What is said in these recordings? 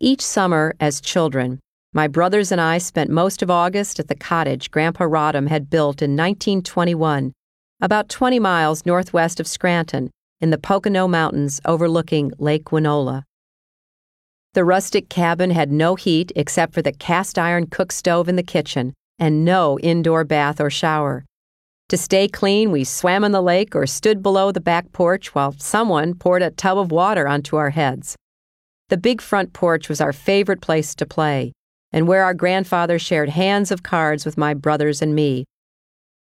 Each summer, as children, my brothers and I spent most of August at the cottage Grandpa Rodham had built in 1921, about 20 miles northwest of Scranton, in the Pocono Mountains overlooking Lake Winola. The rustic cabin had no heat except for the cast iron cook stove in the kitchen and no indoor bath or shower. To stay clean, we swam in the lake or stood below the back porch while someone poured a tub of water onto our heads. The big front porch was our favorite place to play, and where our grandfather shared hands of cards with my brothers and me.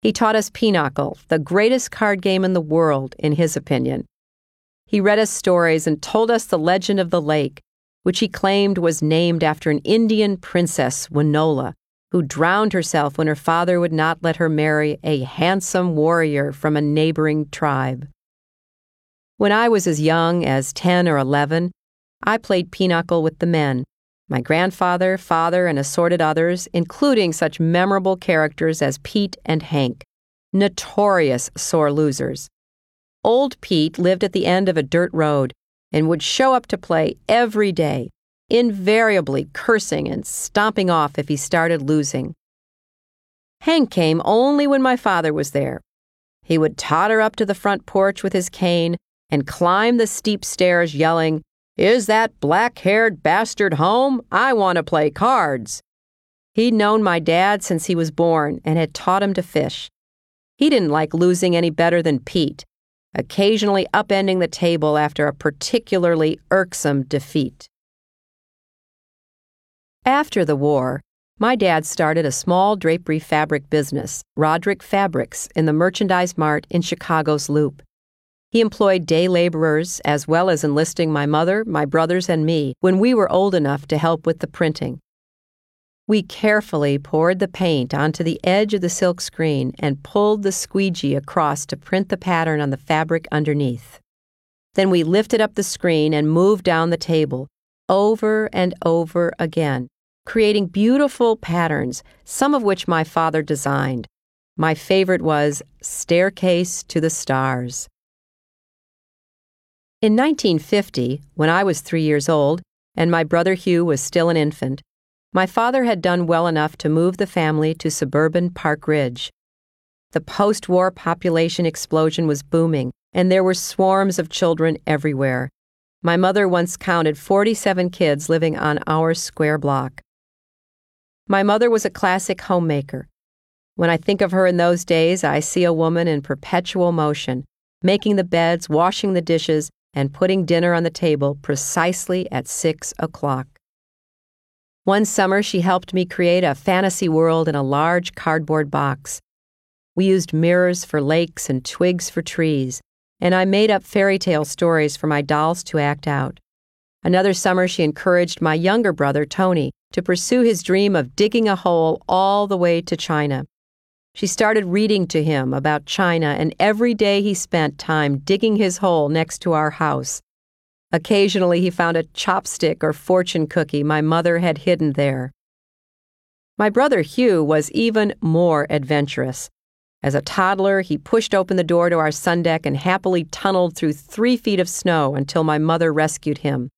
He taught us Pinochle, the greatest card game in the world, in his opinion. He read us stories and told us the legend of the lake, which he claimed was named after an Indian princess, Winola, who drowned herself when her father would not let her marry a handsome warrior from a neighboring tribe. When I was as young as 10 or 11, I played pinochle with the men my grandfather, father, and assorted others, including such memorable characters as Pete and Hank, notorious sore losers. Old Pete lived at the end of a dirt road and would show up to play every day, invariably cursing and stomping off if he started losing. Hank came only when my father was there. He would totter up to the front porch with his cane and climb the steep stairs yelling, is that black haired bastard home? I want to play cards. He'd known my dad since he was born and had taught him to fish. He didn't like losing any better than Pete, occasionally upending the table after a particularly irksome defeat. After the war, my dad started a small drapery fabric business, Rodham Fabrics, in the Merchandise Mart in Chicago's Loop. He employed day laborers as well as enlisting my mother, my brothers, and me when we were old enough to help with the printing. We carefully poured the paint onto the edge of the silk screen and pulled the squeegee across to print the pattern on the fabric underneath. Then we lifted up the screen and moved down the table, over and over again, creating beautiful patterns, some of which my father designed. My favorite was Staircase to the Stars. In 1950, when I was three years old and my brother Hugh was still an infant, my father had done well enough to move the family to suburban Park Ridge. The post war population explosion was booming, and there were swarms of children everywhere. My mother once counted 47 kids living on our square block. My mother was a classic homemaker. When I think of her in those days, I see a woman in perpetual motion, making the beds, washing the dishes, and putting dinner on the table precisely at six o'clock. One summer, she helped me create a fantasy world in a large cardboard box. We used mirrors for lakes and twigs for trees, and I made up fairy tale stories for my dolls to act out. Another summer, she encouraged my younger brother, Tony, to pursue his dream of digging a hole all the way to China. She started reading to him about China, and every day he spent time digging his hole next to our house. Occasionally, he found a chopstick or fortune cookie my mother had hidden there. My brother Hugh was even more adventurous. As a toddler, he pushed open the door to our sun deck and happily tunneled through three feet of snow until my mother rescued him.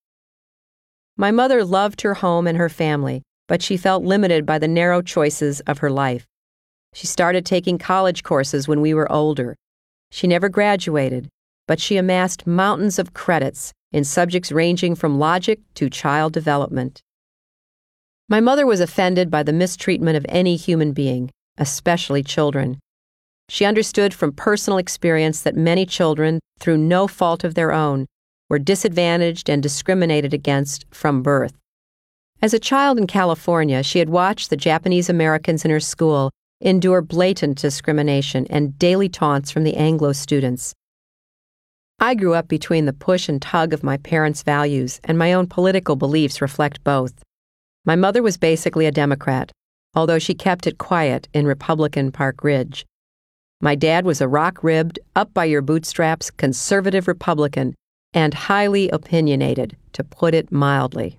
My mother loved her home and her family, but she felt limited by the narrow choices of her life. She started taking college courses when we were older. She never graduated, but she amassed mountains of credits in subjects ranging from logic to child development. My mother was offended by the mistreatment of any human being, especially children. She understood from personal experience that many children, through no fault of their own, were disadvantaged and discriminated against from birth. As a child in California, she had watched the Japanese Americans in her school endure blatant discrimination and daily taunts from the Anglo students. I grew up between the push and tug of my parents' values, and my own political beliefs reflect both. My mother was basically a Democrat, although she kept it quiet in Republican Park Ridge. My dad was a rock ribbed, up by your bootstraps conservative Republican and highly opinionated, to put it mildly.